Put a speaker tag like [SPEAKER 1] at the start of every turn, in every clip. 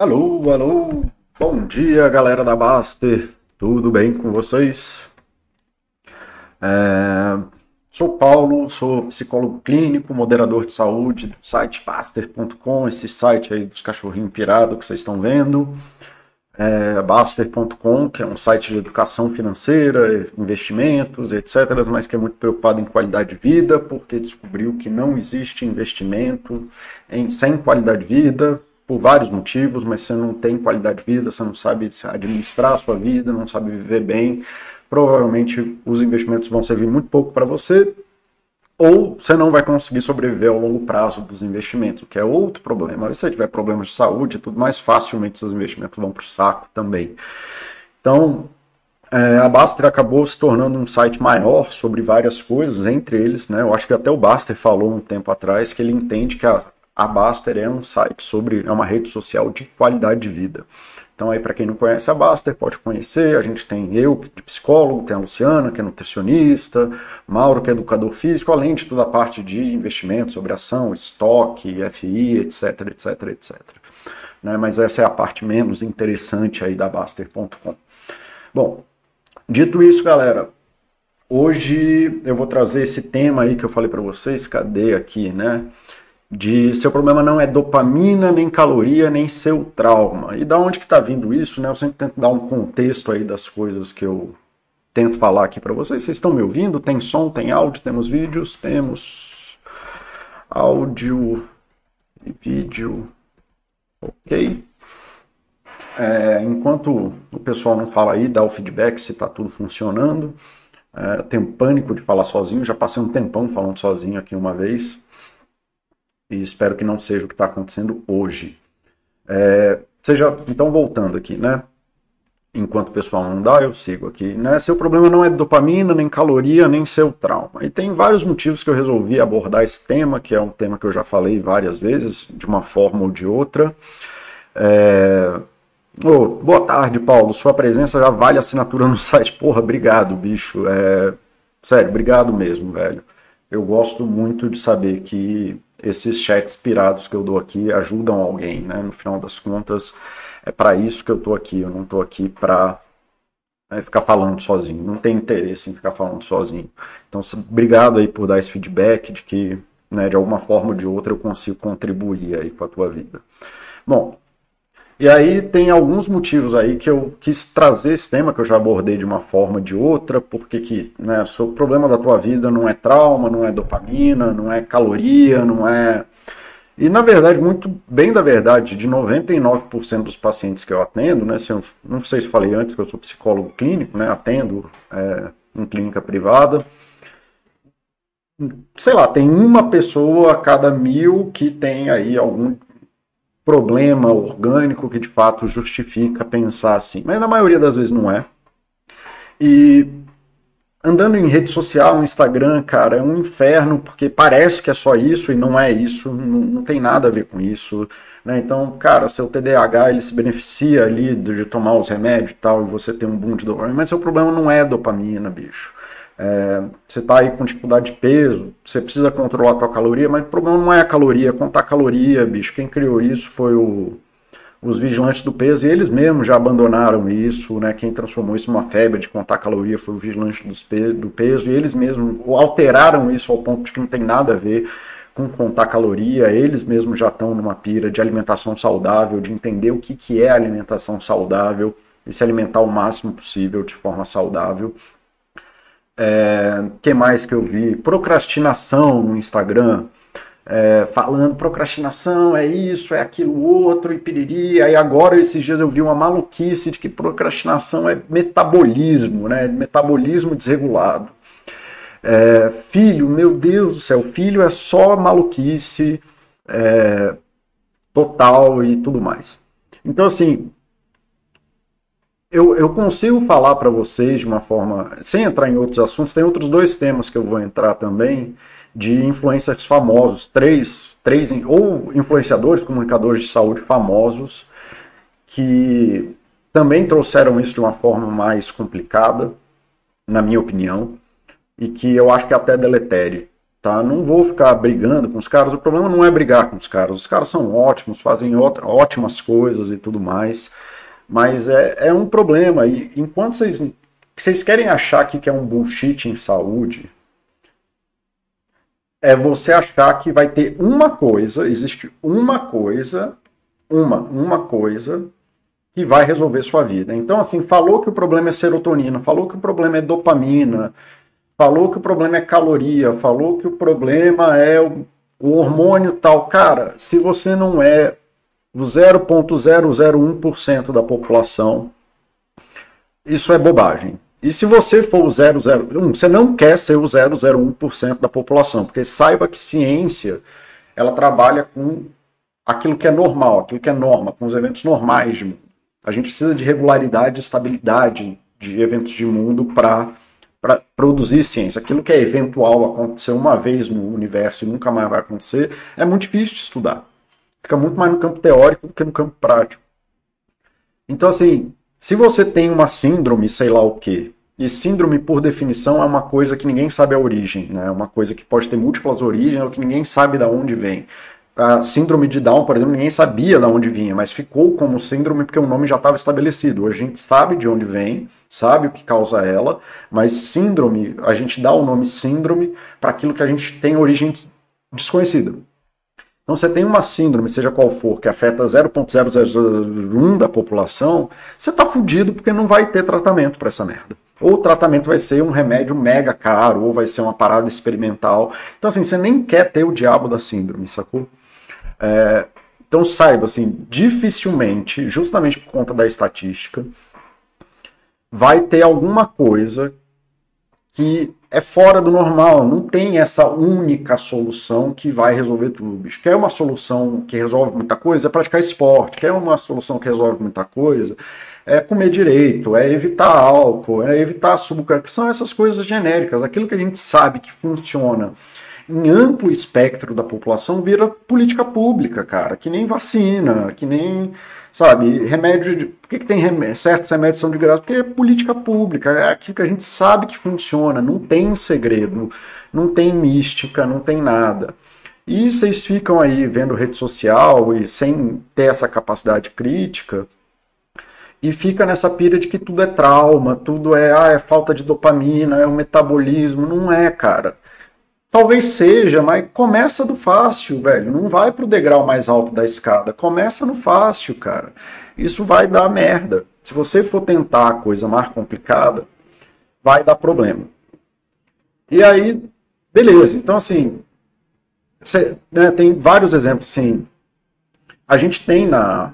[SPEAKER 1] Alô, alô, bom dia galera da Baster, tudo bem com vocês? É... Sou Paulo, sou psicólogo clínico, moderador de saúde do site Baster.com, esse site aí dos cachorrinhos pirados que vocês estão vendo. É, Baster.com, que é um site de educação financeira, investimentos, etc., mas que é muito preocupado em qualidade de vida, porque descobriu que não existe investimento em, sem qualidade de vida, por vários motivos, mas você não tem qualidade de vida, você não sabe administrar a sua vida, não sabe viver bem, provavelmente os investimentos vão servir muito pouco para você, ou você não vai conseguir sobreviver ao longo prazo dos investimentos, que é outro problema. Se você tiver problemas de saúde e tudo mais, facilmente seus investimentos vão para o saco também. Então, é, a Baster acabou se tornando um site maior sobre várias coisas, entre eles, né, eu acho que até o Baster falou um tempo atrás que ele entende que a a Baster é um site sobre, é uma rede social de qualidade de vida. Então aí para quem não conhece a Baster, pode conhecer, a gente tem eu, de psicólogo, tem a Luciana, que é nutricionista, Mauro, que é educador físico, além de toda a parte de investimento sobre ação, estoque, FI, etc, etc, etc. Né? Mas essa é a parte menos interessante aí da Baster.com. Bom, dito isso, galera, hoje eu vou trazer esse tema aí que eu falei para vocês, cadê aqui, né? De seu problema não é dopamina, nem caloria, nem seu trauma. E da onde que está vindo isso, né? Eu sempre tento dar um contexto aí das coisas que eu tento falar aqui para vocês. Vocês estão me ouvindo? Tem som, tem áudio, temos vídeos, temos áudio e vídeo. Ok. É, enquanto o pessoal não fala aí, dá o feedback se está tudo funcionando. É, tenho pânico de falar sozinho, já passei um tempão falando sozinho aqui uma vez e espero que não seja o que está acontecendo hoje. É, seja, então voltando aqui, né? Enquanto o pessoal não dá, eu sigo aqui. Né? Seu problema não é dopamina, nem caloria, nem seu trauma. E tem vários motivos que eu resolvi abordar esse tema, que é um tema que eu já falei várias vezes, de uma forma ou de outra. É... Oh, boa tarde, Paulo. Sua presença já vale assinatura no site. Porra, obrigado, bicho. É... Sério, obrigado mesmo, velho. Eu gosto muito de saber que esses chats pirados que eu dou aqui ajudam alguém, né? No final das contas, é para isso que eu estou aqui. Eu não estou aqui para né, ficar falando sozinho. Não tem interesse em ficar falando sozinho. Então, obrigado aí por dar esse feedback de que, né, de alguma forma ou de outra, eu consigo contribuir aí com a tua vida. Bom, e aí tem alguns motivos aí que eu quis trazer esse tema, que eu já abordei de uma forma ou de outra, porque que, né, o problema da tua vida não é trauma, não é dopamina, não é caloria, não é... E na verdade, muito bem da verdade, de 99% dos pacientes que eu atendo, né, se eu, não sei se falei antes que eu sou psicólogo clínico, né, atendo é, em clínica privada, sei lá, tem uma pessoa a cada mil que tem aí algum problema orgânico que de fato justifica pensar assim. Mas na maioria das vezes não é. E andando em rede social, Instagram, cara, é um inferno, porque parece que é só isso e não é isso, não, não tem nada a ver com isso. Né? Então, cara, seu TDAH ele se beneficia ali de tomar os remédios e tal, e você tem um boom de dopamina, mas seu problema não é dopamina, bicho. É, você está aí com dificuldade de peso, você precisa controlar a tua caloria, mas o problema não é a caloria, é contar caloria, bicho. Quem criou isso foi o, os vigilantes do peso, e eles mesmos já abandonaram isso, né? Quem transformou isso numa febre de contar caloria foi o vigilante do peso, e eles mesmos alteraram isso ao ponto de que não tem nada a ver com contar caloria, eles mesmos já estão numa pira de alimentação saudável, de entender o que, que é alimentação saudável e se alimentar o máximo possível de forma saudável. É, que mais que eu vi? Procrastinação no Instagram. É, falando procrastinação é isso, é aquilo outro, e piriri. Aí agora, esses dias, eu vi uma maluquice de que procrastinação é metabolismo, né? Metabolismo desregulado. É, filho, meu Deus do céu, filho é só maluquice é, total e tudo mais. Então, assim, eu, eu consigo falar para vocês de uma forma, sem entrar em outros assuntos, tem outros dois temas que eu vou entrar também, de influencers famosos, três, três ou influenciadores, comunicadores de saúde famosos, que também trouxeram isso de uma forma mais complicada, na minha opinião, e que eu acho que é até deletério. tá? Não vou ficar brigando com os caras. O problema não é brigar com os caras. Os caras são ótimos, fazem ótimas coisas e tudo mais. Mas é, é um problema. E enquanto vocês, vocês querem achar que é um bullshit em saúde, é você achar que vai ter uma coisa, existe uma coisa, uma, uma coisa que vai resolver sua vida. Então, assim, falou que o problema é serotonina, falou que o problema é dopamina, falou que o problema é caloria, falou que o problema é o, o hormônio tal. Cara, se você não é 0,001% da população, isso é bobagem. E se você for o 001, você não quer ser o 001% da população, porque saiba que ciência ela trabalha com aquilo que é normal, aquilo que é norma, com os eventos normais de mundo. A gente precisa de regularidade e estabilidade de eventos de mundo para para produzir ciência. Aquilo que é eventual acontecer uma vez no universo e nunca mais vai acontecer, é muito difícil de estudar. Fica muito mais no campo teórico do que no campo prático. Então, assim, se você tem uma síndrome, sei lá o quê, e síndrome, por definição, é uma coisa que ninguém sabe a origem, né? É uma coisa que pode ter múltiplas origens ou que ninguém sabe de onde vem. A síndrome de Down, por exemplo, ninguém sabia de onde vinha, mas ficou como síndrome porque o nome já estava estabelecido. A gente sabe de onde vem, sabe o que causa ela, mas síndrome, a gente dá o nome síndrome para aquilo que a gente tem origem desconhecida. Então, você tem uma síndrome, seja qual for, que afeta 0,001 da população, você está fudido porque não vai ter tratamento para essa merda. Ou o tratamento vai ser um remédio mega caro, ou vai ser uma parada experimental. Então, assim, você nem quer ter o diabo da síndrome, sacou? É, então, saiba, assim, dificilmente, justamente por conta da estatística, vai ter alguma coisa que é fora do normal, não tem essa única solução que vai resolver tudo. Bicho. Quer uma solução que resolve muita coisa? É praticar esporte. Quer uma solução que resolve muita coisa? É comer direito, é evitar álcool, é evitar açúcar, que são essas coisas genéricas. Aquilo que a gente sabe que funciona em amplo espectro da população vira política pública, cara, que nem vacina, que nem Sabe, remédio. Por que, que tem remédio, certos remédios são de graça? Porque é política pública, é aquilo que a gente sabe que funciona, não tem segredo, não tem mística, não tem nada. E vocês ficam aí vendo rede social e sem ter essa capacidade crítica, e fica nessa pira de que tudo é trauma, tudo é, ah, é falta de dopamina, é o metabolismo. Não é, cara. Talvez seja, mas começa do fácil, velho. Não vai pro degrau mais alto da escada. Começa no fácil, cara. Isso vai dar merda. Se você for tentar a coisa mais complicada, vai dar problema. E aí, beleza. Então, assim, você, né, tem vários exemplos, sim. A gente tem na,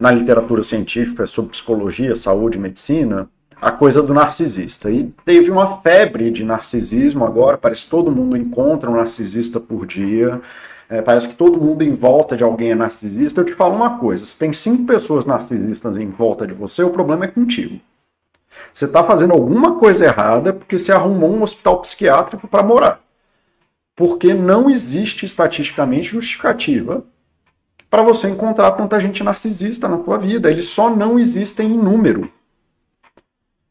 [SPEAKER 1] na literatura científica sobre psicologia, saúde medicina a coisa do narcisista. E teve uma febre de narcisismo agora, parece que todo mundo encontra um narcisista por dia. É, parece que todo mundo em volta de alguém é narcisista. Eu te falo uma coisa: se tem cinco pessoas narcisistas em volta de você, o problema é contigo. Você está fazendo alguma coisa errada porque você arrumou um hospital psiquiátrico para morar. Porque não existe estatisticamente justificativa para você encontrar tanta gente narcisista na tua vida. Eles só não existem em número.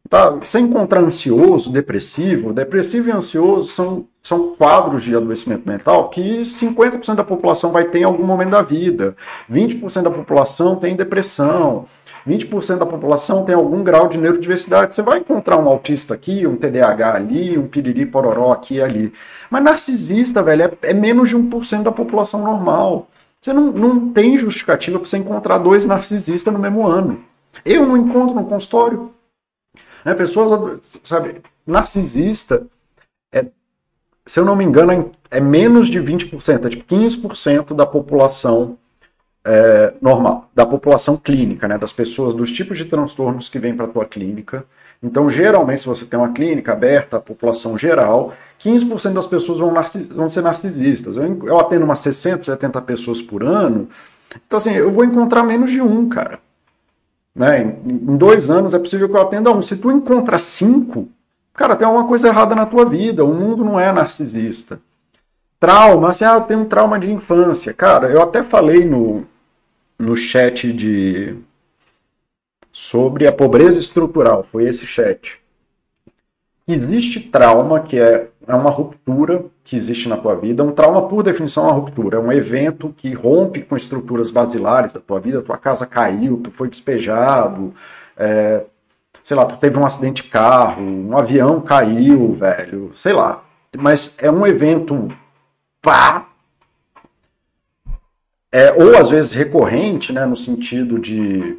[SPEAKER 1] Tá? Você encontrar ansioso, depressivo, depressivo e ansioso são, são quadros de adoecimento mental que 50% da população vai ter em algum momento da vida, 20% da população tem depressão, 20% da população tem algum grau de neurodiversidade. Você vai encontrar um autista aqui, um TDAH ali, um piriri pororó aqui e ali. Mas narcisista, velho, é, é menos de 1% da população normal. Você não, não tem justificativa para você encontrar dois narcisistas no mesmo ano. Eu não encontro no consultório. Né? Pessoas, sabe, narcisista, é, se eu não me engano, é menos de 20%, é tipo 15% da população é, normal, da população clínica, né? das pessoas, dos tipos de transtornos que vêm para a tua clínica. Então, geralmente, se você tem uma clínica aberta à população geral, 15% das pessoas vão, vão, ser narcisistas. Eu, eu atendo umas 60, 70 pessoas por ano. Então, assim, eu vou encontrar menos de um, cara. Né? Em dois anos é possível que eu atenda um. Se tu encontra cinco, cara, tem alguma coisa errada na tua vida. O mundo não é narcisista. Trauma, assim, ah, eu tenho um trauma de infância. Cara, eu até falei no, no chat de sobre a pobreza estrutural, foi esse chat. Existe trauma, que é é uma ruptura que existe na tua vida. Um trauma, por definição, é uma ruptura. É um evento que rompe com estruturas basilares da tua vida. Tua casa caiu, tu foi despejado, é, sei lá, tu teve um acidente de carro, um avião caiu, velho, sei lá. Mas é um evento pá, é, ou às vezes recorrente, né, no sentido de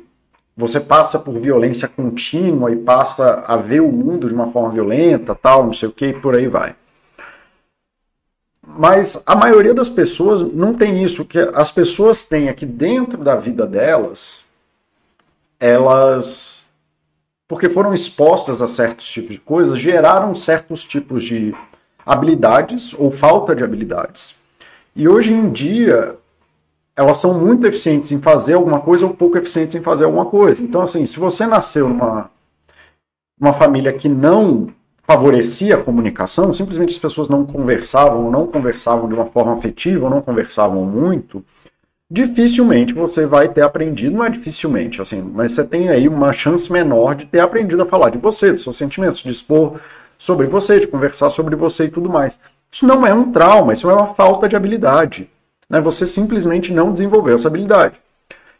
[SPEAKER 1] você passa por violência contínua e passa a ver o mundo de uma forma violenta, tal, não sei o que, e por aí vai. Mas a maioria das pessoas não tem isso. Que as pessoas têm aqui dentro da vida delas, elas, porque foram expostas a certos tipos de coisas, geraram certos tipos de habilidades ou falta de habilidades. E hoje em dia, elas são muito eficientes em fazer alguma coisa ou pouco eficientes em fazer alguma coisa. Então, assim, se você nasceu numa uma família que não favorecia a comunicação, simplesmente as pessoas não conversavam, não conversavam de uma forma afetiva, não conversavam muito, dificilmente você vai ter aprendido, não é dificilmente, assim, mas você tem aí uma chance menor de ter aprendido a falar de você, dos seus sentimentos, de expor sobre você, de conversar sobre você e tudo mais. Isso não é um trauma, isso é uma falta de habilidade né? Você simplesmente não desenvolveu essa habilidade.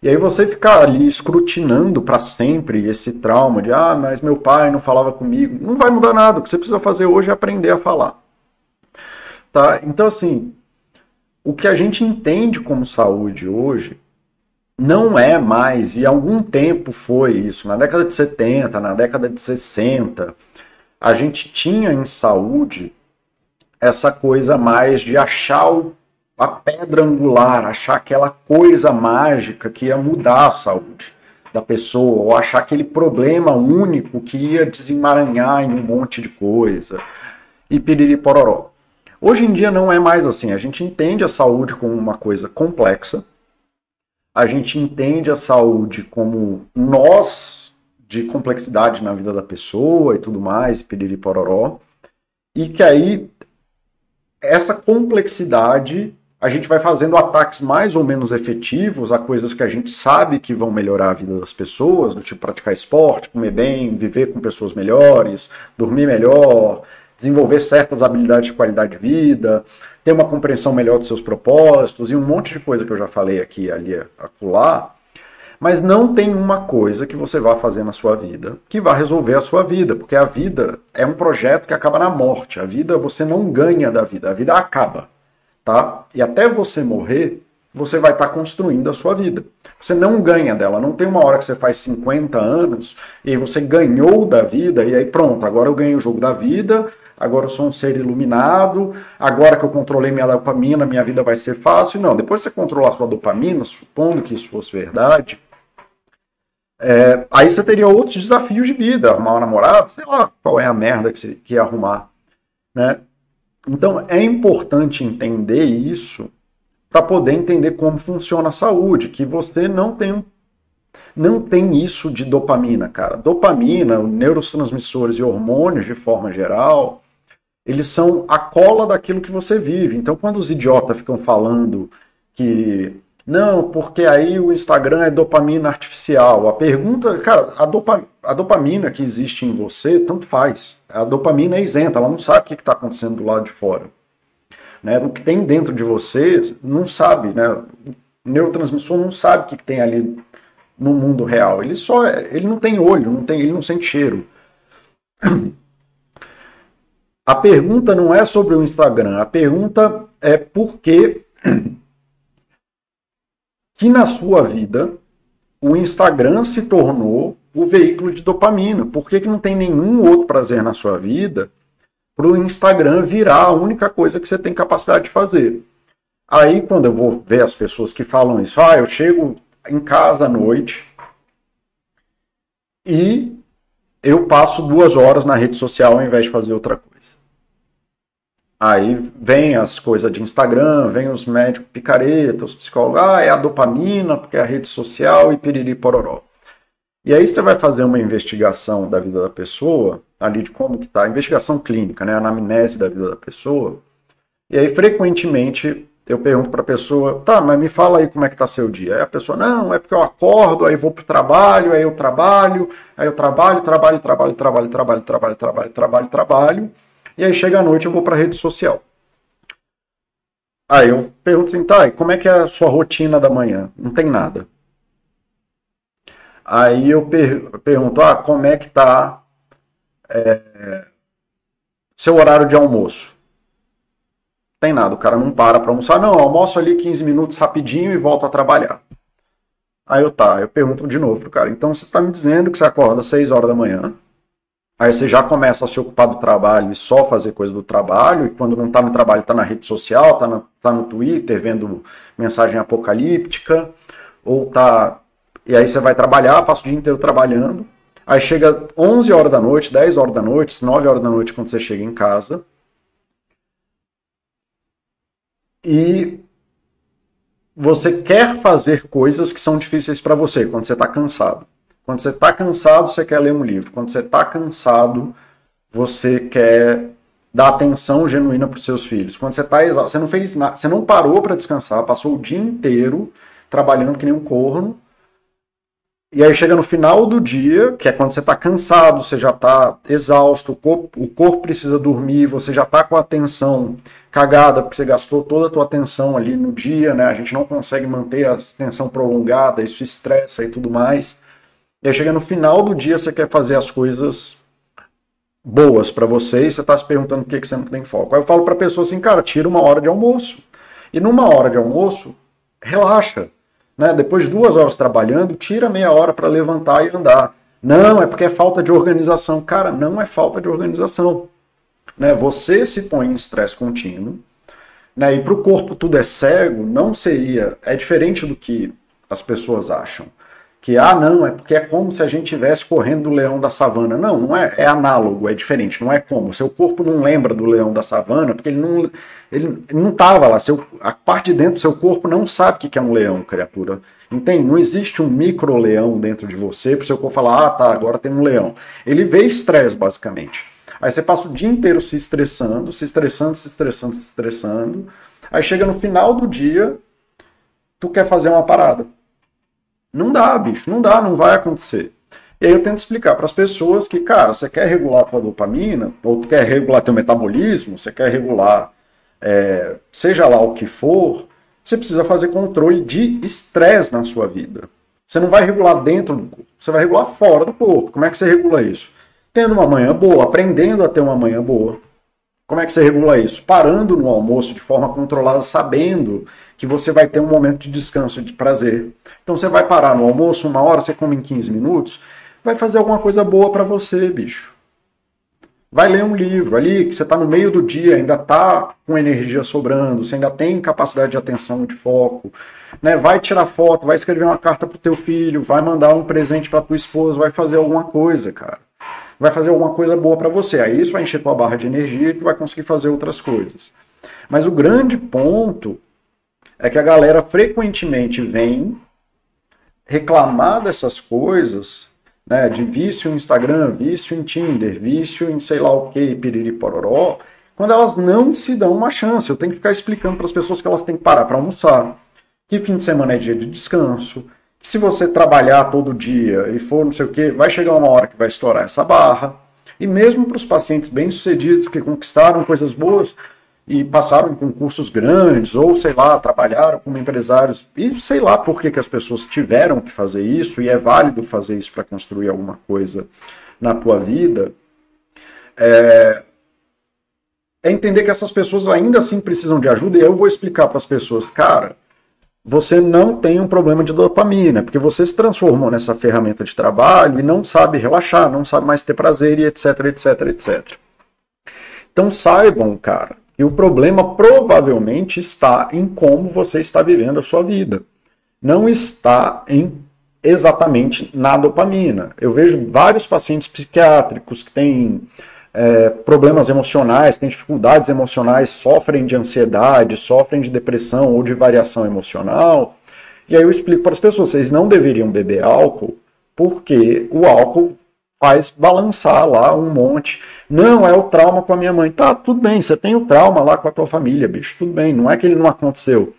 [SPEAKER 1] E aí você ficar ali escrutinando para sempre esse trauma de ah, mas meu pai não falava comigo, não vai mudar nada. O que você precisa fazer hoje é aprender a falar. Tá? Então assim, o que a gente entende como saúde hoje não é mais, e algum tempo foi isso, na década de 70, na década de 60, a gente tinha em saúde essa coisa mais de achar o a pedra angular, achar aquela coisa mágica que ia mudar a saúde da pessoa, ou achar aquele problema único que ia desemaranhar em um monte de coisa, e piriri pororó. Hoje em dia não é mais assim, a gente entende a saúde como uma coisa complexa, a gente entende a saúde como nós de complexidade na vida da pessoa e tudo mais, piriri pororó, e que aí essa complexidade a gente vai fazendo ataques mais ou menos efetivos a coisas que a gente sabe que vão melhorar a vida das pessoas, do tipo praticar esporte, comer bem, viver com pessoas melhores, dormir melhor, desenvolver certas habilidades de qualidade de vida, ter uma compreensão melhor dos seus propósitos e um monte de coisa que eu já falei aqui, ali, acolá. Mas não tem uma coisa que você vá fazer na sua vida que vá resolver a sua vida, porque a vida é um projeto que acaba na morte. A vida você não ganha da vida, a vida acaba tá? E até você morrer, você vai estar tá construindo a sua vida. Você não ganha dela, não tem uma hora que você faz 50 anos e você ganhou da vida e aí pronto, agora eu ganhei o jogo da vida, agora eu sou um ser iluminado, agora que eu controlei minha dopamina, minha vida vai ser fácil. Não, depois você controlar sua dopamina, supondo que isso fosse verdade, é, aí você teria outros desafios de vida, arrumar um namorado, sei lá qual é a merda que você quer arrumar. Né? Então é importante entender isso para poder entender como funciona a saúde, que você não tem não tem isso de dopamina, cara. Dopamina, neurotransmissores e hormônios de forma geral, eles são a cola daquilo que você vive. Então quando os idiotas ficam falando que não, porque aí o Instagram é dopamina artificial. A pergunta, cara, a, dopa, a dopamina que existe em você, tanto faz. A dopamina é isenta, ela não sabe o que está acontecendo do lado de fora. Né? O que tem dentro de você não sabe, né? O neurotransmissor não sabe o que tem ali no mundo real. Ele só, ele não tem olho, não tem, ele não sente cheiro. A pergunta não é sobre o Instagram, a pergunta é por que que na sua vida o Instagram se tornou o veículo de dopamina. Por que, que não tem nenhum outro prazer na sua vida para o Instagram virar a única coisa que você tem capacidade de fazer? Aí, quando eu vou ver as pessoas que falam isso, ah, eu chego em casa à noite e eu passo duas horas na rede social ao invés de fazer outra coisa. Aí vem as coisas de Instagram, vem os médicos picareta, os psicólogos, ah, é a dopamina, porque é a rede social e piriri pororó. E aí você vai fazer uma investigação da vida da pessoa, ali de como que tá, investigação clínica, né, a anamnese da vida da pessoa. E aí frequentemente eu pergunto para a pessoa, tá, mas me fala aí como é que tá seu dia. Aí a pessoa, não, é porque eu acordo, aí vou pro trabalho, aí eu trabalho, aí eu trabalho, trabalho, trabalho, trabalho, trabalho, trabalho, trabalho, trabalho, trabalho, trabalho E aí chega a noite eu vou para rede social. Aí eu pergunto assim, tá, como é que é a sua rotina da manhã? Não tem nada. Aí eu per pergunto, ah, como é que tá é, seu horário de almoço? Tem nada, o cara não para para almoçar. Não, almoço ali 15 minutos rapidinho e volto a trabalhar. Aí eu tá, eu pergunto de novo pro cara, então você tá me dizendo que você acorda às 6 horas da manhã, aí você já começa a se ocupar do trabalho e só fazer coisa do trabalho, e quando não tá no trabalho tá na rede social, tá, na, tá no Twitter vendo mensagem apocalíptica, ou tá... E aí você vai trabalhar, passa o dia inteiro trabalhando, aí chega 11 horas da noite, 10 horas da noite, 9 horas da noite quando você chega em casa, e você quer fazer coisas que são difíceis para você quando você está cansado. Quando você está cansado, você quer ler um livro. Quando você está cansado, você quer dar atenção genuína para os seus filhos. Quando você está exausto, você não fez nada, você não parou para descansar, passou o dia inteiro trabalhando que nem um corno. E aí chega no final do dia, que é quando você está cansado, você já está exausto, o corpo, o corpo precisa dormir, você já está com a atenção cagada, porque você gastou toda a tua atenção ali no dia, né? A gente não consegue manter a atenção prolongada, isso estressa e tudo mais. E aí chega no final do dia, você quer fazer as coisas boas para você e você está se perguntando por que, que você não tem foco. Aí eu falo para a pessoa assim, cara, tira uma hora de almoço. E numa hora de almoço, relaxa. Né? Depois de duas horas trabalhando, tira meia hora para levantar e andar. Não, é porque é falta de organização. Cara, não é falta de organização né, você se põe em estresse contínuo, né, e para o corpo tudo é cego, não seria. É diferente do que as pessoas acham. Que, ah, não, é porque é como se a gente estivesse correndo do leão da savana. Não, não é, é análogo, é diferente, não é como. Seu corpo não lembra do leão da savana, porque ele não ele, não estava lá. Seu, a parte de dentro do seu corpo não sabe o que é um leão, criatura. Entende? Não existe um micro-leão dentro de você para o seu corpo falar, ah, tá, agora tem um leão. Ele vê estresse, basicamente. Aí você passa o dia inteiro se estressando, se estressando, se estressando, se estressando. Aí chega no final do dia, tu quer fazer uma parada. Não dá, bicho, não dá, não vai acontecer. E aí eu tento explicar para as pessoas que, cara, você quer regular a tua dopamina, ou quer regular teu metabolismo, você quer regular, é, seja lá o que for, você precisa fazer controle de estresse na sua vida. Você não vai regular dentro do corpo, você vai regular fora do corpo. Como é que você regula isso? tendo uma manhã boa, aprendendo a ter uma manhã boa. Como é que você regula isso? Parando no almoço de forma controlada, sabendo que você vai ter um momento de descanso, de prazer. Então você vai parar no almoço, uma hora, você come em 15 minutos, vai fazer alguma coisa boa para você, bicho. Vai ler um livro ali, que você está no meio do dia, ainda está com energia sobrando, você ainda tem capacidade de atenção, de foco. Né? Vai tirar foto, vai escrever uma carta pro teu filho, vai mandar um presente para tua esposa, vai fazer alguma coisa, cara vai fazer alguma coisa boa para você. Aí isso vai encher tua barra de energia e tu vai conseguir fazer outras coisas. Mas o grande ponto é que a galera frequentemente vem reclamar dessas coisas, né, de vício em Instagram, vício em Tinder, vício em sei lá o que, piriri pororó, quando elas não se dão uma chance. Eu tenho que ficar explicando para as pessoas que elas têm que parar para almoçar, que fim de semana é dia de descanso, se você trabalhar todo dia e for não sei o que, vai chegar uma hora que vai estourar essa barra. E mesmo para os pacientes bem-sucedidos que conquistaram coisas boas e passaram concursos grandes, ou sei lá, trabalharam como empresários, e sei lá por que, que as pessoas tiveram que fazer isso, e é válido fazer isso para construir alguma coisa na tua vida, é, é entender que essas pessoas ainda assim precisam de ajuda, e eu vou explicar para as pessoas, cara você não tem um problema de dopamina, porque você se transformou nessa ferramenta de trabalho e não sabe relaxar, não sabe mais ter prazer e etc, etc, etc. Então saibam, cara, que o problema provavelmente está em como você está vivendo a sua vida. Não está em exatamente na dopamina. Eu vejo vários pacientes psiquiátricos que têm é, problemas emocionais, têm dificuldades emocionais, sofrem de ansiedade, sofrem de depressão ou de variação emocional. E aí eu explico para as pessoas: vocês não deveriam beber álcool porque o álcool faz balançar lá um monte. Não, é o trauma com a minha mãe. Tá, tudo bem, você tem o trauma lá com a tua família, bicho, tudo bem, não é que ele não aconteceu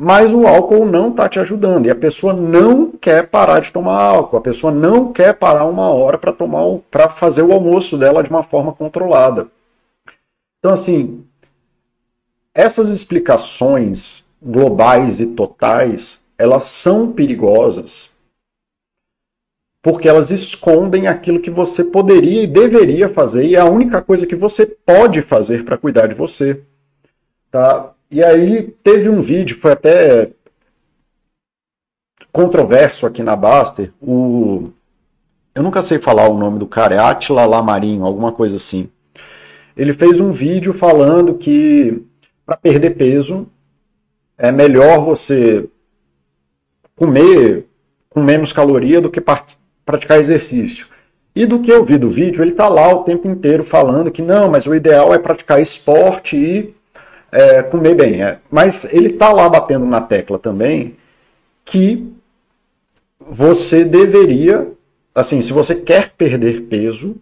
[SPEAKER 1] mas o álcool não está te ajudando e a pessoa não quer parar de tomar álcool, a pessoa não quer parar uma hora para tomar para fazer o almoço dela de uma forma controlada. Então, assim, essas explicações globais e totais, elas são perigosas porque elas escondem aquilo que você poderia e deveria fazer e é a única coisa que você pode fazer para cuidar de você, tá? E aí teve um vídeo, foi até controverso aqui na Baster, o eu nunca sei falar o nome do cara, é Atila Lamarinho, alguma coisa assim. Ele fez um vídeo falando que para perder peso é melhor você comer com menos caloria do que praticar exercício. E do que eu vi do vídeo, ele está lá o tempo inteiro falando que não, mas o ideal é praticar esporte e é, comer bem. É. Mas ele está lá batendo na tecla também que você deveria, assim, se você quer perder peso,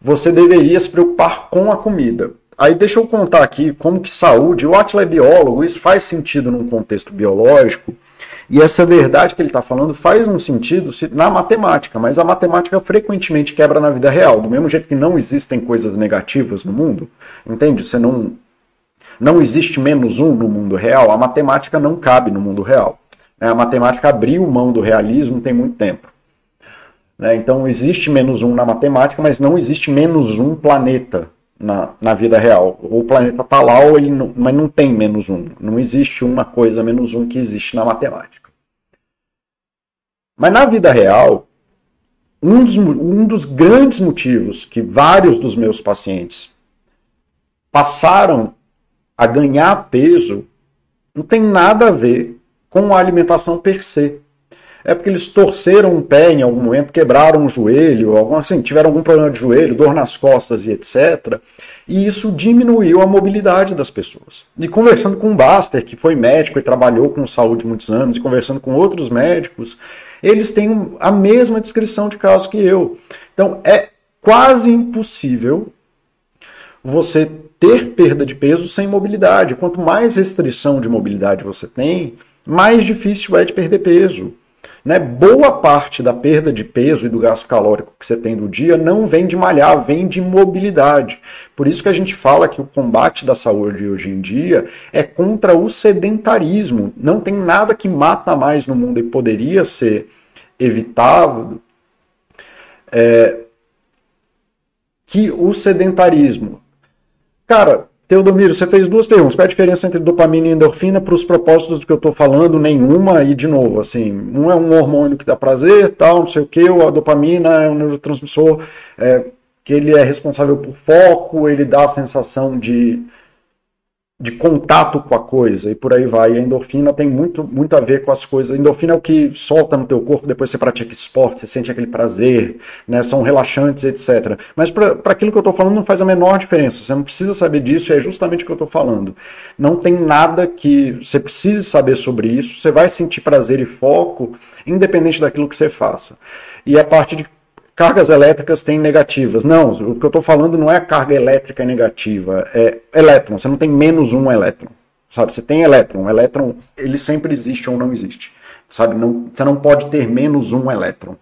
[SPEAKER 1] você deveria se preocupar com a comida. Aí deixa eu contar aqui como que saúde, o Atila é biólogo, isso faz sentido num contexto biológico, e essa verdade que ele está falando faz um sentido na matemática, mas a matemática frequentemente quebra na vida real. Do mesmo jeito que não existem coisas negativas no mundo, entende? Você não. Não existe menos um no mundo real, a matemática não cabe no mundo real. A matemática abriu mão do realismo tem muito tempo. Né? Então existe menos um na matemática, mas não existe menos um planeta na, na vida real. O planeta está lá, ele não, mas não tem menos um. Não existe uma coisa menos um que existe na matemática. Mas na vida real, um dos, um dos grandes motivos que vários dos meus pacientes passaram a ganhar peso não tem nada a ver com a alimentação per se é porque eles torceram um pé em algum momento, quebraram um joelho, algum, assim, tiveram algum problema de joelho, dor nas costas e etc. E isso diminuiu a mobilidade das pessoas. E conversando com o Baster, que foi médico e trabalhou com saúde muitos anos, e conversando com outros médicos, eles têm a mesma descrição de caso que eu. Então é quase impossível você ter perda de peso sem mobilidade. Quanto mais restrição de mobilidade você tem, mais difícil é de perder peso. Né? Boa parte da perda de peso e do gasto calórico que você tem do dia não vem de malhar, vem de mobilidade. Por isso que a gente fala que o combate da saúde hoje em dia é contra o sedentarismo. Não tem nada que mata mais no mundo e poderia ser evitado é, que o sedentarismo. Cara, Teodomiro, você fez duas perguntas. Qual é a diferença entre dopamina e endorfina para os propósitos do que eu estou falando? Nenhuma. E, de novo, assim, um é um hormônio que dá prazer, tal, não sei o que. A dopamina é um neurotransmissor é, que ele é responsável por foco, ele dá a sensação de de contato com a coisa e por aí vai. E a endorfina tem muito, muito a ver com as coisas. A endorfina é o que solta no teu corpo depois você pratica esporte, você sente aquele prazer, né? São relaxantes, etc. Mas para aquilo que eu estou falando não faz a menor diferença. Você não precisa saber disso, e é justamente o que eu estou falando. Não tem nada que você precise saber sobre isso. Você vai sentir prazer e foco, independente daquilo que você faça. E a parte de cargas elétricas têm negativas. Não, o que eu estou falando não é carga elétrica negativa, é elétron. Você não tem menos um elétron. Sabe? Você tem elétron. Elétron, ele sempre existe ou não existe. Sabe? Não, você não pode ter menos um elétron.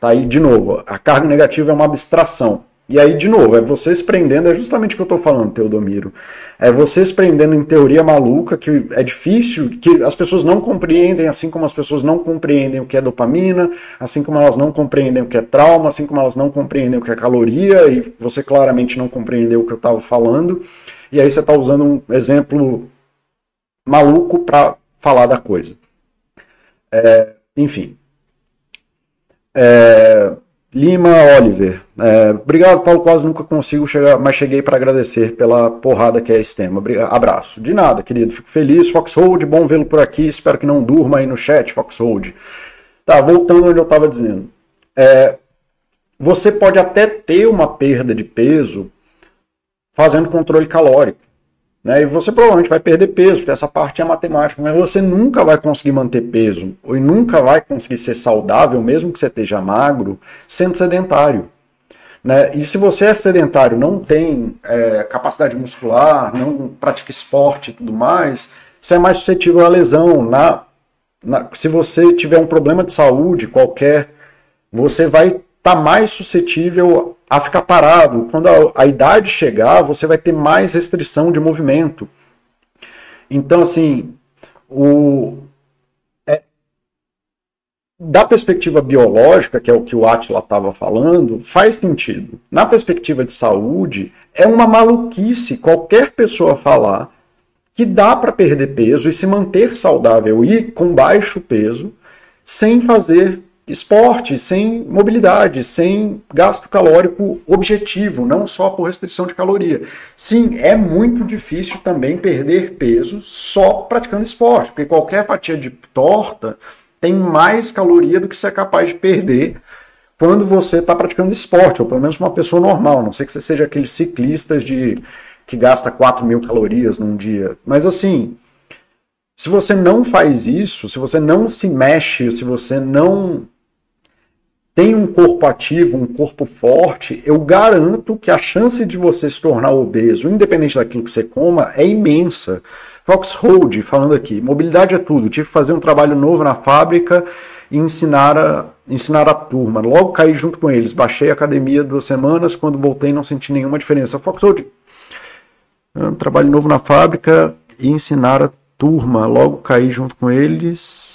[SPEAKER 1] Tá? aí de novo, a carga negativa é uma abstração. E aí, de novo, é você se prendendo, é justamente o que eu estou falando, Teodomiro. É você se prendendo em teoria maluca, que é difícil, que as pessoas não compreendem, assim como as pessoas não compreendem o que é dopamina, assim como elas não compreendem o que é trauma, assim como elas não compreendem o que é caloria, e você claramente não compreendeu o que eu estava falando. E aí você está usando um exemplo maluco para falar da coisa. É, enfim. É, Lima Oliver. É, obrigado, Paulo. Quase nunca consigo chegar, mas cheguei para agradecer pela porrada que é esse tema. Abraço. De nada, querido. Fico feliz. Foxhold, bom vê-lo por aqui. Espero que não durma aí no chat, Foxhold. Tá, voltando onde eu estava dizendo. É, você pode até ter uma perda de peso fazendo controle calórico. Né? E você provavelmente vai perder peso, porque essa parte é matemática, mas você nunca vai conseguir manter peso, ou nunca vai conseguir ser saudável, mesmo que você esteja magro, sendo sedentário. Né? E se você é sedentário, não tem é, capacidade muscular, não pratica esporte e tudo mais, você é mais suscetível à lesão. Na, na, se você tiver um problema de saúde qualquer, você vai está mais suscetível a ficar parado. Quando a, a idade chegar, você vai ter mais restrição de movimento. Então, assim, o, é, da perspectiva biológica, que é o que o Atila estava falando, faz sentido. Na perspectiva de saúde, é uma maluquice qualquer pessoa falar que dá para perder peso e se manter saudável e com baixo peso sem fazer esporte, sem mobilidade, sem gasto calórico objetivo, não só por restrição de caloria. Sim, é muito difícil também perder peso só praticando esporte, porque qualquer fatia de torta tem mais caloria do que você é capaz de perder quando você está praticando esporte, ou pelo menos uma pessoa normal, não sei que você seja aqueles ciclistas de que gasta 4 mil calorias num dia. Mas assim, se você não faz isso, se você não se mexe, se você não tem um corpo ativo, um corpo forte, eu garanto que a chance de você se tornar obeso, independente daquilo que você coma, é imensa. Foxhold, falando aqui, mobilidade é tudo. Tive que fazer um trabalho novo na fábrica e ensinar a, ensinar a turma. Logo caí junto com eles. Baixei a academia duas semanas. Quando voltei, não senti nenhuma diferença. Foxhold, um trabalho novo na fábrica e ensinar a turma. Logo caí junto com eles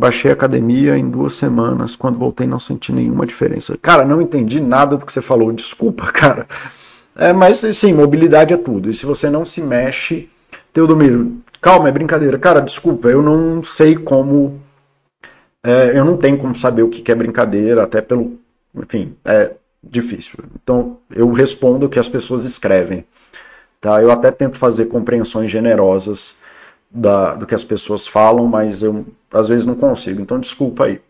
[SPEAKER 1] Baixei a academia em duas semanas. Quando voltei, não senti nenhuma diferença. Cara, não entendi nada do que você falou. Desculpa, cara. É, mas sim, mobilidade é tudo. E se você não se mexe, Teodomiro, calma, é brincadeira. Cara, desculpa, eu não sei como. É, eu não tenho como saber o que é brincadeira, até pelo. Enfim, é difícil. Então, eu respondo o que as pessoas escrevem. Tá? Eu até tento fazer compreensões generosas da, do que as pessoas falam, mas eu às vezes não consigo, então desculpa aí.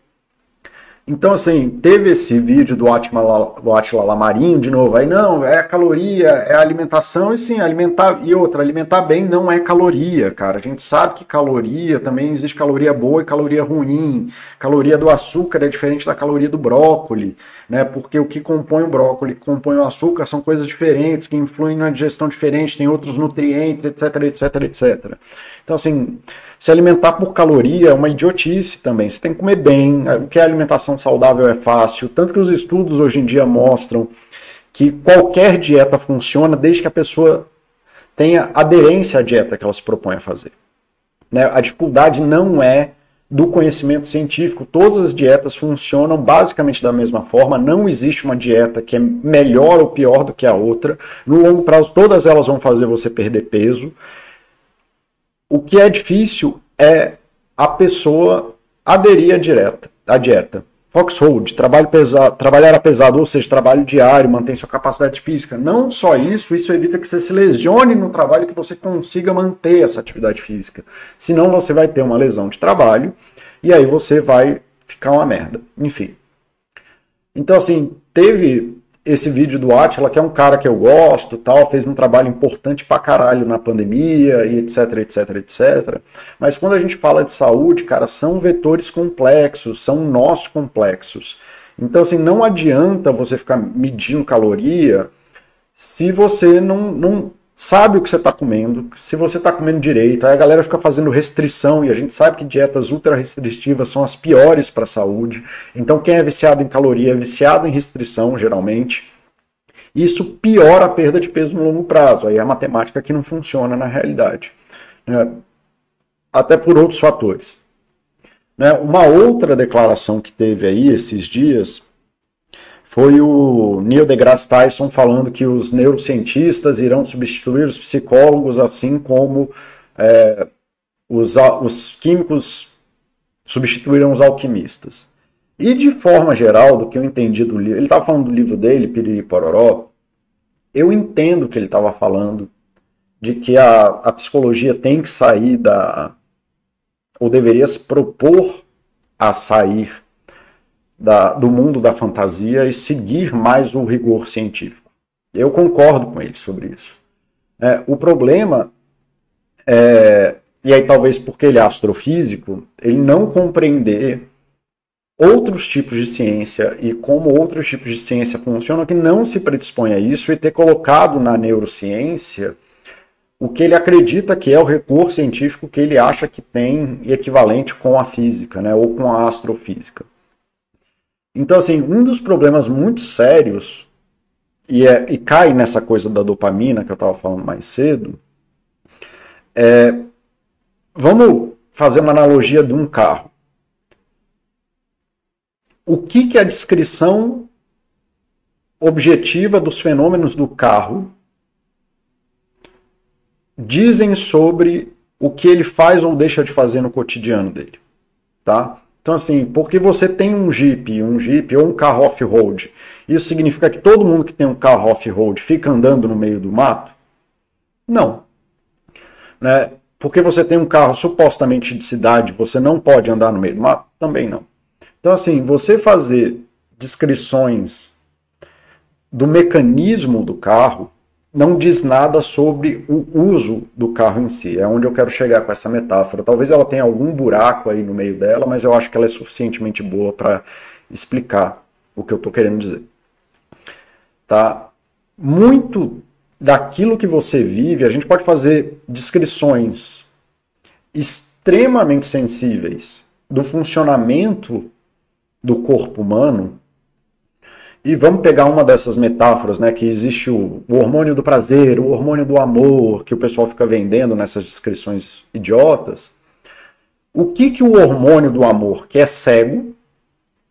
[SPEAKER 1] Então, assim, teve esse vídeo do Atila, Lamarinho, de novo, aí não, é a caloria, é a alimentação, e sim, alimentar, e outra, alimentar bem não é caloria, cara. A gente sabe que caloria, também existe caloria boa e caloria ruim. Caloria do açúcar é diferente da caloria do brócolis, né? Porque o que compõe o brócolis, que compõe o açúcar, são coisas diferentes, que influem na digestão diferente, tem outros nutrientes, etc, etc, etc. Então, assim, se alimentar por caloria é uma idiotice também. Você tem que comer bem. O que é alimentação saudável é fácil. Tanto que os estudos hoje em dia mostram que qualquer dieta funciona desde que a pessoa tenha aderência à dieta que ela se propõe a fazer. Né? A dificuldade não é do conhecimento científico. Todas as dietas funcionam basicamente da mesma forma. Não existe uma dieta que é melhor ou pior do que a outra. No longo prazo, todas elas vão fazer você perder peso. O que é difícil é a pessoa aderir à, direta, à dieta. Foxhold, trabalho pesado, trabalhar pesado, ou seja, trabalho diário, mantém sua capacidade física. Não só isso, isso evita que você se lesione no trabalho que você consiga manter essa atividade física. Senão você vai ter uma lesão de trabalho e aí você vai ficar uma merda. Enfim. Então, assim, teve esse vídeo do Atila, que é um cara que eu gosto, tal, fez um trabalho importante pra caralho na pandemia e etc, etc, etc. Mas quando a gente fala de saúde, cara, são vetores complexos, são nós complexos. Então, assim, não adianta você ficar medindo caloria se você não, não sabe o que você está comendo, se você está comendo direito. Aí a galera fica fazendo restrição e a gente sabe que dietas ultra restritivas são as piores para a saúde. Então quem é viciado em caloria é viciado em restrição, geralmente. Isso piora a perda de peso no longo prazo. Aí é a matemática que não funciona na realidade. Né? Até por outros fatores. Né? Uma outra declaração que teve aí esses dias foi o Neil deGrasse Tyson falando que os neurocientistas irão substituir os psicólogos, assim como é, os, os químicos substituíram os alquimistas. E de forma geral, do que eu entendi do livro, ele estava falando do livro dele, Piriri Pororó, eu entendo que ele estava falando de que a, a psicologia tem que sair da. ou deveria se propor a sair da, do mundo da fantasia e seguir mais o rigor científico. Eu concordo com ele sobre isso. É, o problema é, e aí talvez porque ele é astrofísico, ele não compreender outros tipos de ciência e como outros tipos de ciência funcionam que não se predispõe a isso e ter colocado na neurociência o que ele acredita que é o recurso científico que ele acha que tem equivalente com a física, né, ou com a astrofísica. Então, assim, um dos problemas muito sérios, e, é, e cai nessa coisa da dopamina que eu estava falando mais cedo, é. Vamos fazer uma analogia de um carro. O que, que a descrição objetiva dos fenômenos do carro dizem sobre o que ele faz ou deixa de fazer no cotidiano dele, tá? Então assim, porque você tem um Jeep, um Jeep ou um carro off-road, isso significa que todo mundo que tem um carro off-road fica andando no meio do mato? Não. Né? Porque você tem um carro supostamente de cidade, você não pode andar no meio do mato? Também não. Então assim, você fazer descrições do mecanismo do carro não diz nada sobre o uso do carro em si. É onde eu quero chegar com essa metáfora. Talvez ela tenha algum buraco aí no meio dela, mas eu acho que ela é suficientemente boa para explicar o que eu estou querendo dizer. Tá? Muito daquilo que você vive, a gente pode fazer descrições extremamente sensíveis do funcionamento do corpo humano e vamos pegar uma dessas metáforas, né? Que existe o, o, hormônio do prazer, o hormônio do amor, que o pessoal fica vendendo nessas descrições idiotas. O que, que o hormônio do amor, que é cego,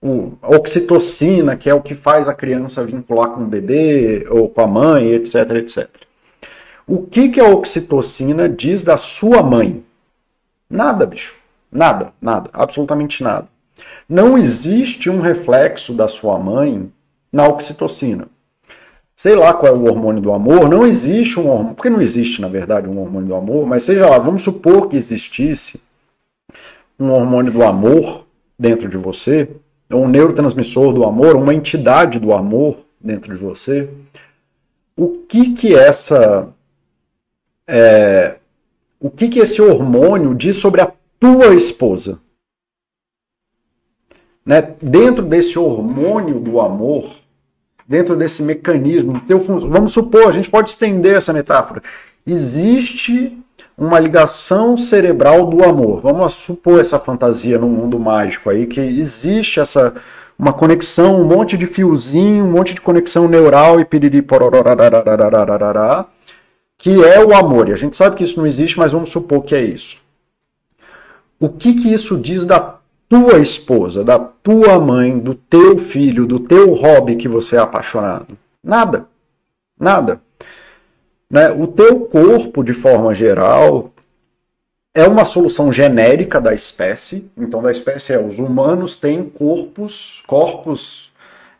[SPEAKER 1] o, a oxitocina, que é o que faz a criança vincular com o bebê ou com a mãe, etc, etc. O que, que a oxitocina diz da sua mãe? Nada, bicho. Nada, nada, absolutamente nada. Não existe um reflexo da sua mãe na oxitocina. Sei lá qual é o hormônio do amor, não existe um hormônio, porque não existe na verdade um hormônio do amor, mas seja lá, vamos supor que existisse um hormônio do amor dentro de você, um neurotransmissor do amor, uma entidade do amor dentro de você. O que que essa é, o que que esse hormônio diz sobre a tua esposa? Né? Dentro desse hormônio do amor, dentro desse mecanismo, vamos supor, a gente pode estender essa metáfora. Existe uma ligação cerebral do amor. Vamos supor essa fantasia no mundo mágico aí, que existe essa uma conexão, um monte de fiozinho, um monte de conexão neural e piriri que é o amor. E a gente sabe que isso não existe, mas vamos supor que é isso. O que que isso diz da tua esposa, da tua mãe, do teu filho, do teu hobby que você é apaixonado? Nada. Nada. Né? O teu corpo, de forma geral, é uma solução genérica da espécie. Então, da espécie é os humanos têm corpos, corpos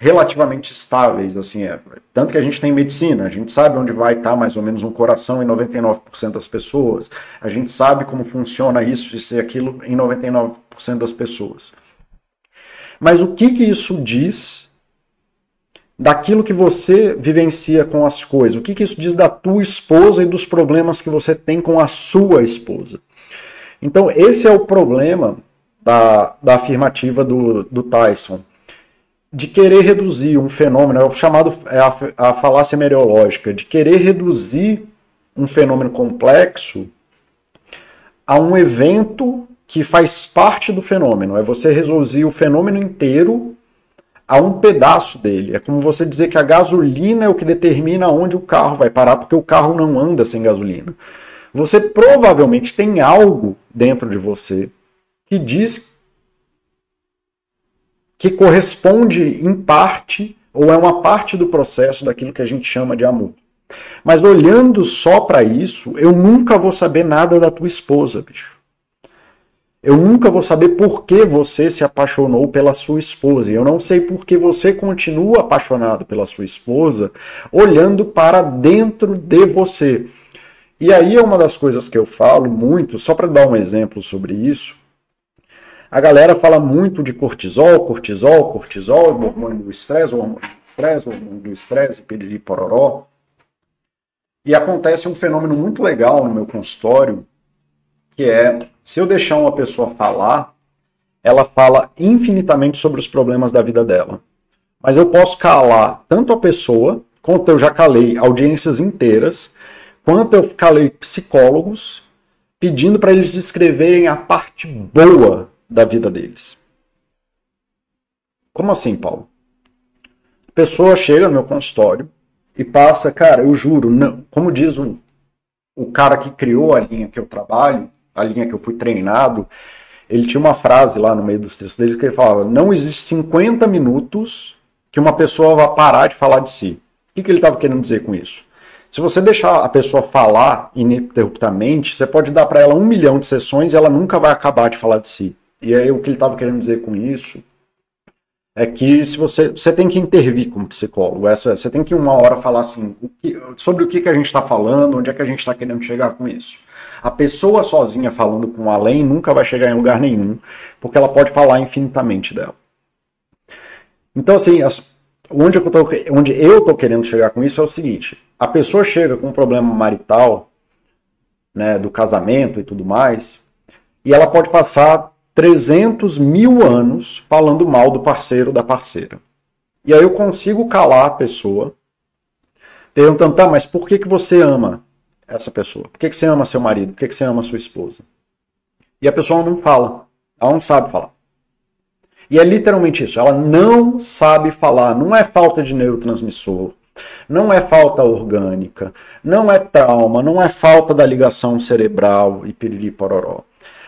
[SPEAKER 1] relativamente estáveis, assim, é. Tanto que a gente tem medicina, a gente sabe onde vai estar mais ou menos um coração em 99% das pessoas, a gente sabe como funciona isso, e aquilo em 99% das pessoas. Mas o que que isso diz daquilo que você vivencia com as coisas? O que que isso diz da tua esposa e dos problemas que você tem com a sua esposa? Então, esse é o problema da, da afirmativa do, do Tyson de querer reduzir um fenômeno, é o chamado é a, a falácia meteorológica, de querer reduzir um fenômeno complexo a um evento que faz parte do fenômeno. É você reduzir o fenômeno inteiro a um pedaço dele. É como você dizer que a gasolina é o que determina onde o carro vai parar, porque o carro não anda sem gasolina. Você provavelmente tem algo dentro de você que diz que corresponde em parte, ou é uma parte do processo daquilo que a gente chama de amor. Mas olhando só para isso, eu nunca vou saber nada da tua esposa, bicho. Eu nunca vou saber por que você se apaixonou pela sua esposa. E eu não sei por que você continua apaixonado pela sua esposa, olhando para dentro de você. E aí é uma das coisas que eu falo muito, só para dar um exemplo sobre isso, a galera fala muito de cortisol, cortisol, cortisol, hormônio do estresse, hormônio do estresse, hormônio do estresse, piriri pororó. E acontece um fenômeno muito legal no meu consultório, que é, se eu deixar uma pessoa falar, ela fala infinitamente sobre os problemas da vida dela. Mas eu posso calar tanto a pessoa, quanto eu já calei audiências inteiras, quanto eu calei psicólogos, pedindo para eles descreverem a parte boa da vida deles. Como assim, Paulo? A pessoa chega no meu consultório e passa, cara, eu juro, não, como diz o, o cara que criou a linha que eu trabalho, a linha que eu fui treinado, ele tinha uma frase lá no meio dos textos dele que ele falava: não existe 50 minutos que uma pessoa vá parar de falar de si. O que, que ele estava querendo dizer com isso? Se você deixar a pessoa falar ininterruptamente, você pode dar para ela um milhão de sessões e ela nunca vai acabar de falar de si. E aí o que ele estava querendo dizer com isso é que se você, você tem que intervir como psicólogo. Essa, você tem que uma hora falar assim o que, sobre o que, que a gente está falando, onde é que a gente está querendo chegar com isso. A pessoa sozinha falando com além nunca vai chegar em lugar nenhum, porque ela pode falar infinitamente dela. Então, assim, as, onde, eu tô, onde eu estou querendo chegar com isso é o seguinte: a pessoa chega com um problema marital, né, do casamento e tudo mais, e ela pode passar 300 mil anos falando mal do parceiro da parceira. E aí eu consigo calar a pessoa, perguntando, tá, mas por que, que você ama essa pessoa? Por que, que você ama seu marido? Por que, que você ama sua esposa? E a pessoa não fala. Ela não sabe falar. E é literalmente isso. Ela não sabe falar. Não é falta de neurotransmissor. Não é falta orgânica. Não é trauma. Não é falta da ligação cerebral e piriri pororó.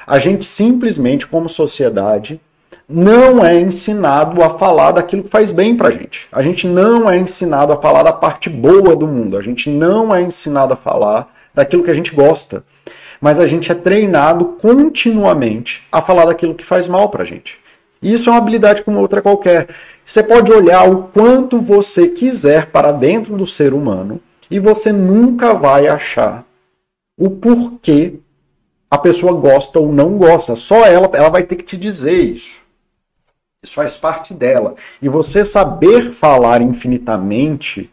[SPEAKER 1] A gente simplesmente, como sociedade, não é ensinado a falar daquilo que faz bem pra gente. A gente não é ensinado a falar da parte boa do mundo. A gente não é ensinado a falar daquilo que a gente gosta. Mas a gente é treinado continuamente a falar daquilo que faz mal pra gente. E isso é uma habilidade como outra qualquer. Você pode olhar o quanto você quiser para dentro do ser humano e você nunca vai achar o porquê a pessoa gosta ou não gosta. Só ela, ela vai ter que te dizer isso. Isso faz parte dela. E você saber falar infinitamente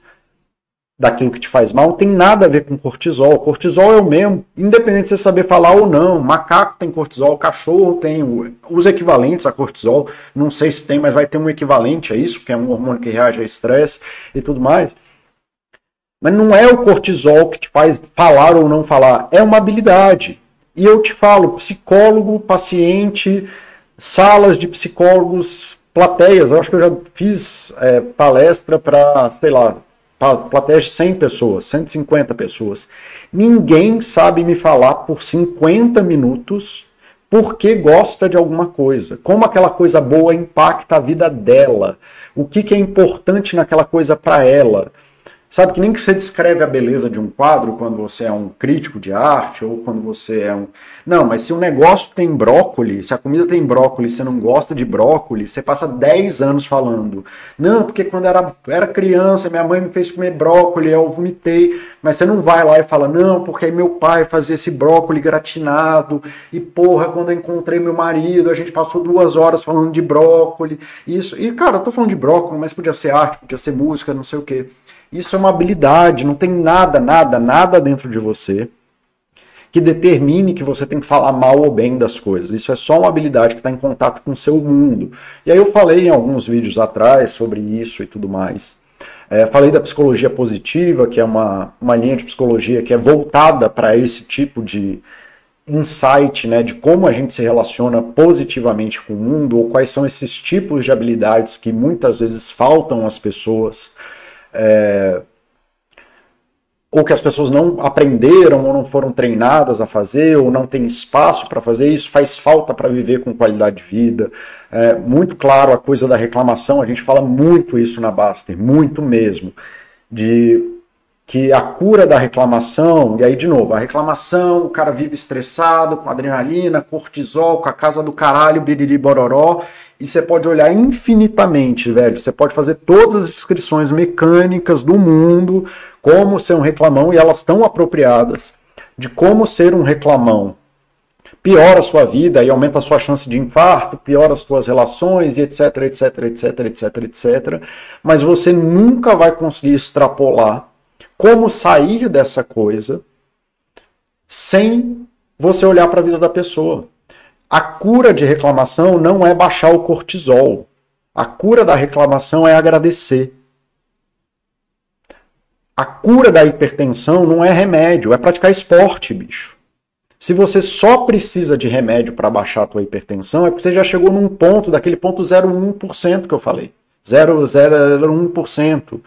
[SPEAKER 1] daquilo que te faz mal tem nada a ver com cortisol. Cortisol é o mesmo, independente de você saber falar ou não. Macaco tem cortisol, cachorro tem os equivalentes a cortisol. Não sei se tem, mas vai ter um equivalente a isso, que é um hormônio que reage a estresse e tudo mais. Mas não é o cortisol que te faz falar ou não falar, é uma habilidade. E eu te falo, psicólogo, paciente, salas de psicólogos, plateias. Eu acho que eu já fiz é, palestra para, sei lá, plateias de 100 pessoas, 150 pessoas. Ninguém sabe me falar por 50 minutos por que gosta de alguma coisa, como aquela coisa boa impacta a vida dela, o que, que é importante naquela coisa para ela. Sabe que nem que você descreve a beleza de um quadro quando você é um crítico de arte ou quando você é um. Não, mas se o um negócio tem brócolis, se a comida tem brócolis, você não gosta de brócolis, você passa 10 anos falando. Não, porque quando era, era criança, minha mãe me fez comer brócolis, eu vomitei. Mas você não vai lá e fala, não, porque aí meu pai fazia esse brócolis gratinado. E porra, quando eu encontrei meu marido, a gente passou duas horas falando de brócolis. Isso. E cara, eu tô falando de brócolis, mas podia ser arte, podia ser música, não sei o quê. Isso é uma habilidade, não tem nada, nada, nada dentro de você que determine que você tem que falar mal ou bem das coisas. Isso é só uma habilidade que está em contato com o seu mundo. E aí eu falei em alguns vídeos atrás sobre isso e tudo mais. É, falei da psicologia positiva, que é uma, uma linha de psicologia que é voltada para esse tipo de insight, né, de como a gente se relaciona positivamente com o mundo, ou quais são esses tipos de habilidades que muitas vezes faltam às pessoas é, ou que as pessoas não aprenderam ou não foram treinadas a fazer, ou não tem espaço para fazer, isso faz falta para viver com qualidade de vida. É, muito claro a coisa da reclamação, a gente fala muito isso na Baster, muito mesmo, de que a cura da reclamação, e aí de novo, a reclamação, o cara vive estressado, com adrenalina, cortisol, com a casa do caralho, biriri bororó, e você pode olhar infinitamente, velho. Você pode fazer todas as descrições mecânicas do mundo, como ser um reclamão, e elas estão apropriadas, de como ser um reclamão. Piora a sua vida e aumenta a sua chance de infarto, piora as suas relações, etc, etc, etc, etc, etc. Mas você nunca vai conseguir extrapolar como sair dessa coisa sem você olhar para a vida da pessoa. A cura de reclamação não é baixar o cortisol. A cura da reclamação é agradecer. A cura da hipertensão não é remédio, é praticar esporte, bicho. Se você só precisa de remédio para baixar a tua hipertensão, é porque você já chegou num ponto, daquele ponto 0,1% que eu falei. 0,01%.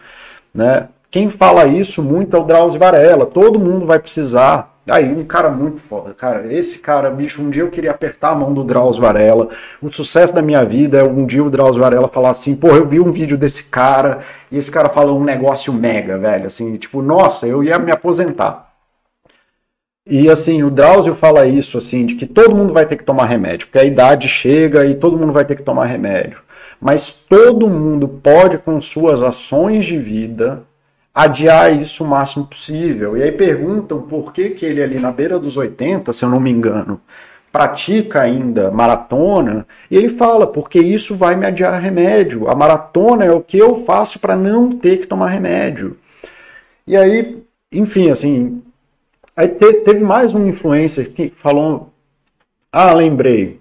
[SPEAKER 1] Né? Quem fala isso muito é o Drauzio Varela. Todo mundo vai precisar. Aí, um cara muito foda, cara. Esse cara, bicho, um dia eu queria apertar a mão do Drauzio Varela. O sucesso da minha vida é um dia o Drauzio Varela falar assim: pô, eu vi um vídeo desse cara e esse cara falou um negócio mega, velho. Assim, tipo, nossa, eu ia me aposentar. E assim, o Drauzio fala isso, assim, de que todo mundo vai ter que tomar remédio, porque a idade chega e todo mundo vai ter que tomar remédio. Mas todo mundo pode, com suas ações de vida, adiar isso o máximo possível. E aí perguntam por que, que ele ali na beira dos 80, se eu não me engano, pratica ainda maratona, e ele fala, porque isso vai me adiar remédio. A maratona é o que eu faço para não ter que tomar remédio. E aí, enfim, assim, Aí te, teve mais um influencer que falou. Ah, lembrei.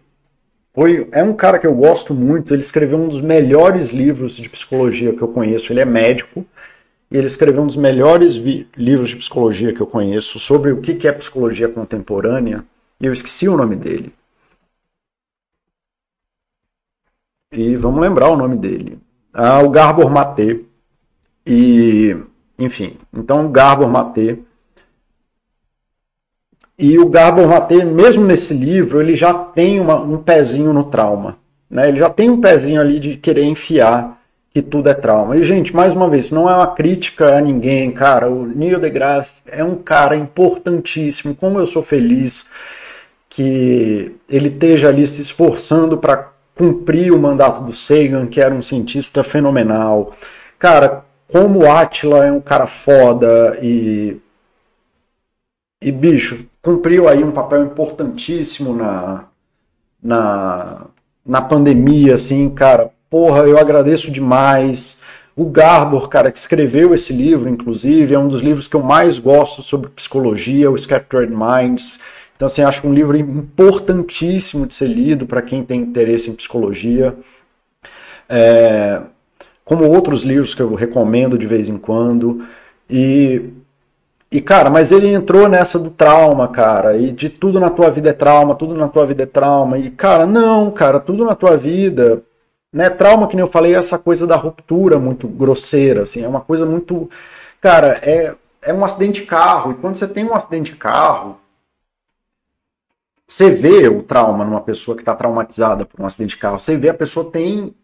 [SPEAKER 1] Foi, é um cara que eu gosto muito. Ele escreveu um dos melhores livros de psicologia que eu conheço. Ele é médico. E ele escreveu um dos melhores livros de psicologia que eu conheço sobre o que, que é psicologia contemporânea. E eu esqueci o nome dele. E vamos lembrar o nome dele. Ah, o Garbor Maté. E, enfim, então o Garbor Maté e o Gabor Maté, mesmo nesse livro, ele já tem uma, um pezinho no trauma. Né? Ele já tem um pezinho ali de querer enfiar que tudo é trauma. E, gente, mais uma vez, não é uma crítica a ninguém, cara. O Neil deGrasse é um cara importantíssimo. Como eu sou feliz que ele esteja ali se esforçando para cumprir o mandato do Sagan, que era um cientista fenomenal. Cara, como Atila é um cara foda e e, bicho, cumpriu aí um papel importantíssimo na, na, na pandemia, assim, cara. Porra, eu agradeço demais. O Garbor, cara, que escreveu esse livro, inclusive, é um dos livros que eu mais gosto sobre psicologia, o Scattered Minds. Então, assim, acho um livro importantíssimo de ser lido para quem tem interesse em psicologia. É, como outros livros que eu recomendo de vez em quando. E e, cara, mas ele entrou nessa do trauma, cara, e de tudo na tua vida é trauma, tudo na tua vida é trauma. E, cara, não, cara, tudo na tua vida. Né, trauma, que nem eu falei, é essa coisa da ruptura muito grosseira, assim, é uma coisa muito. Cara, é, é um acidente de carro, e quando você tem um acidente de carro, você vê o trauma numa pessoa que está traumatizada por um acidente de carro, você vê a pessoa tem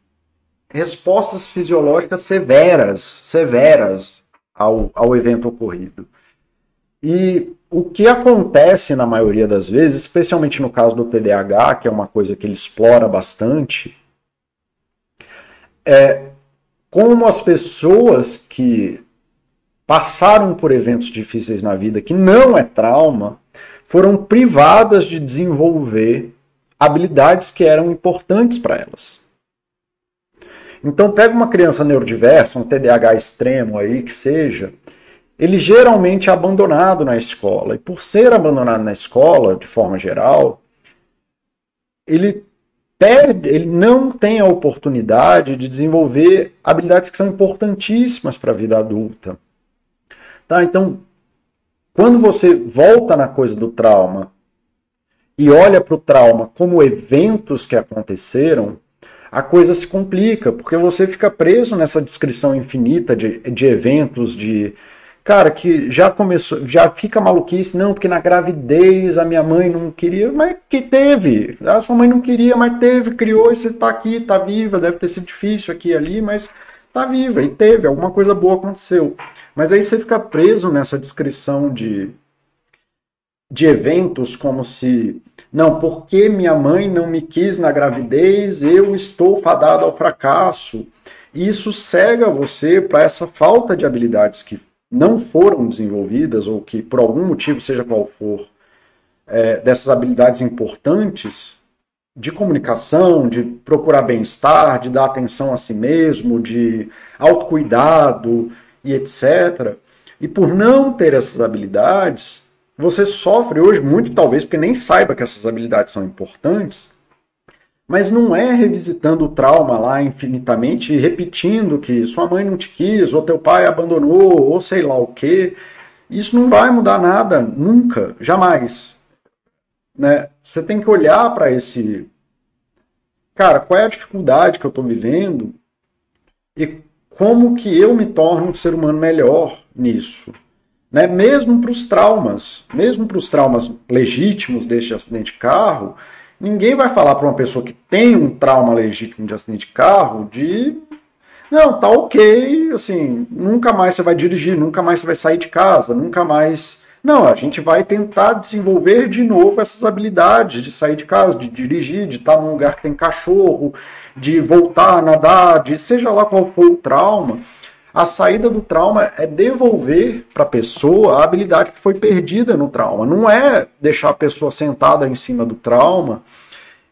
[SPEAKER 1] respostas fisiológicas severas, severas ao, ao evento ocorrido. E o que acontece na maioria das vezes, especialmente no caso do TDAH, que é uma coisa que ele explora bastante, é como as pessoas que passaram por eventos difíceis na vida, que não é trauma, foram privadas de desenvolver habilidades que eram importantes para elas. Então, pega uma criança neurodiversa, um TDAH extremo aí que seja, ele geralmente é abandonado na escola. E por ser abandonado na escola, de forma geral, ele perde, ele não tem a oportunidade de desenvolver habilidades que são importantíssimas para a vida adulta. Tá? Então, quando você volta na coisa do trauma e olha para o trauma como eventos que aconteceram, a coisa se complica, porque você fica preso nessa descrição infinita de, de eventos, de cara, que já começou, já fica maluquice, não, porque na gravidez a minha mãe não queria, mas que teve. A sua mãe não queria, mas teve, criou e você tá aqui, tá viva, deve ter sido difícil aqui e ali, mas tá viva e teve, alguma coisa boa aconteceu. Mas aí você fica preso nessa descrição de de eventos como se não, porque minha mãe não me quis na gravidez, eu estou fadado ao fracasso. E isso cega você para essa falta de habilidades que não foram desenvolvidas, ou que por algum motivo, seja qual for, é, dessas habilidades importantes de comunicação, de procurar bem-estar, de dar atenção a si mesmo, de autocuidado e etc. E por não ter essas habilidades, você sofre hoje muito, talvez porque nem saiba que essas habilidades são importantes, mas não é revisitando o trauma lá infinitamente e repetindo que sua mãe não te quis, ou teu pai abandonou, ou sei lá o quê. Isso não vai mudar nada, nunca, jamais. né, você tem que olhar para esse. Cara, qual é a dificuldade que eu estou vivendo e como que eu me torno um ser humano melhor nisso? Né? Mesmo para os traumas, mesmo para os traumas legítimos deste acidente de carro, ninguém vai falar para uma pessoa que tem um trauma legítimo de acidente de carro de não, tá ok, assim, nunca mais você vai dirigir, nunca mais você vai sair de casa, nunca mais. Não, a gente vai tentar desenvolver de novo essas habilidades de sair de casa, de dirigir, de estar num lugar que tem cachorro, de voltar a nadar, de seja lá qual for o trauma. A saída do trauma é devolver para a pessoa a habilidade que foi perdida no trauma. Não é deixar a pessoa sentada em cima do trauma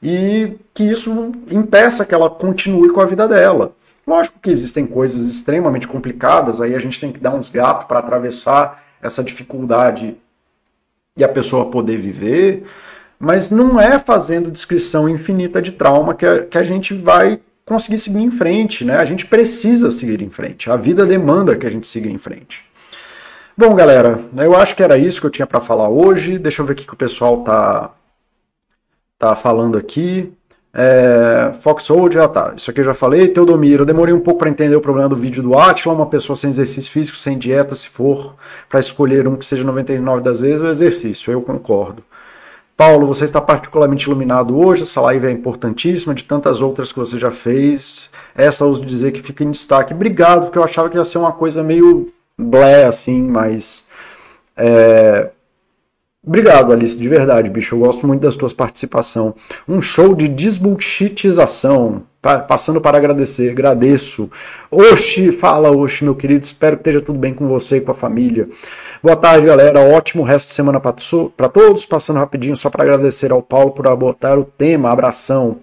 [SPEAKER 1] e que isso impeça que ela continue com a vida dela. Lógico que existem coisas extremamente complicadas, aí a gente tem que dar uns gatos para atravessar essa dificuldade e a pessoa poder viver, mas não é fazendo descrição infinita de trauma que a, que a gente vai conseguir seguir em frente, né? A gente precisa seguir em frente. A vida demanda que a gente siga em frente. Bom, galera, eu acho que era isso que eu tinha para falar hoje. Deixa eu ver o que o pessoal tá tá falando aqui. É, Foxhold, já tá. Isso aqui eu já falei. Teodomiro, eu demorei um pouco para entender o problema do vídeo do Atila. Uma pessoa sem exercício físico, sem dieta, se for para escolher um que seja 99 das vezes, o exercício. Eu concordo. Paulo, você está particularmente iluminado hoje. Essa live é importantíssima, de tantas outras que você já fez. Essa ouso dizer que fica em destaque. Obrigado, porque eu achava que ia ser uma coisa meio blé, assim, mas. É, Obrigado, Alice, de verdade, bicho. Eu gosto muito das tuas participação. Um show de desbullshitização. Passando para agradecer, agradeço. Oxi, fala, Oxi, meu querido. Espero que esteja tudo bem com você e com a família. Boa tarde, galera. Ótimo resto de semana para todos. Passando rapidinho só para agradecer ao Paulo por abotar o tema. Abração.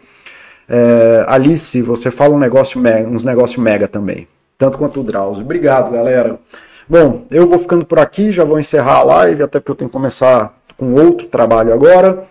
[SPEAKER 1] É, Alice, você fala um negócio mega, uns negócios mega também. Tanto quanto o Drauzio. Obrigado, galera. Bom, eu vou ficando por aqui, já vou encerrar a live, até porque eu tenho que começar com outro trabalho agora.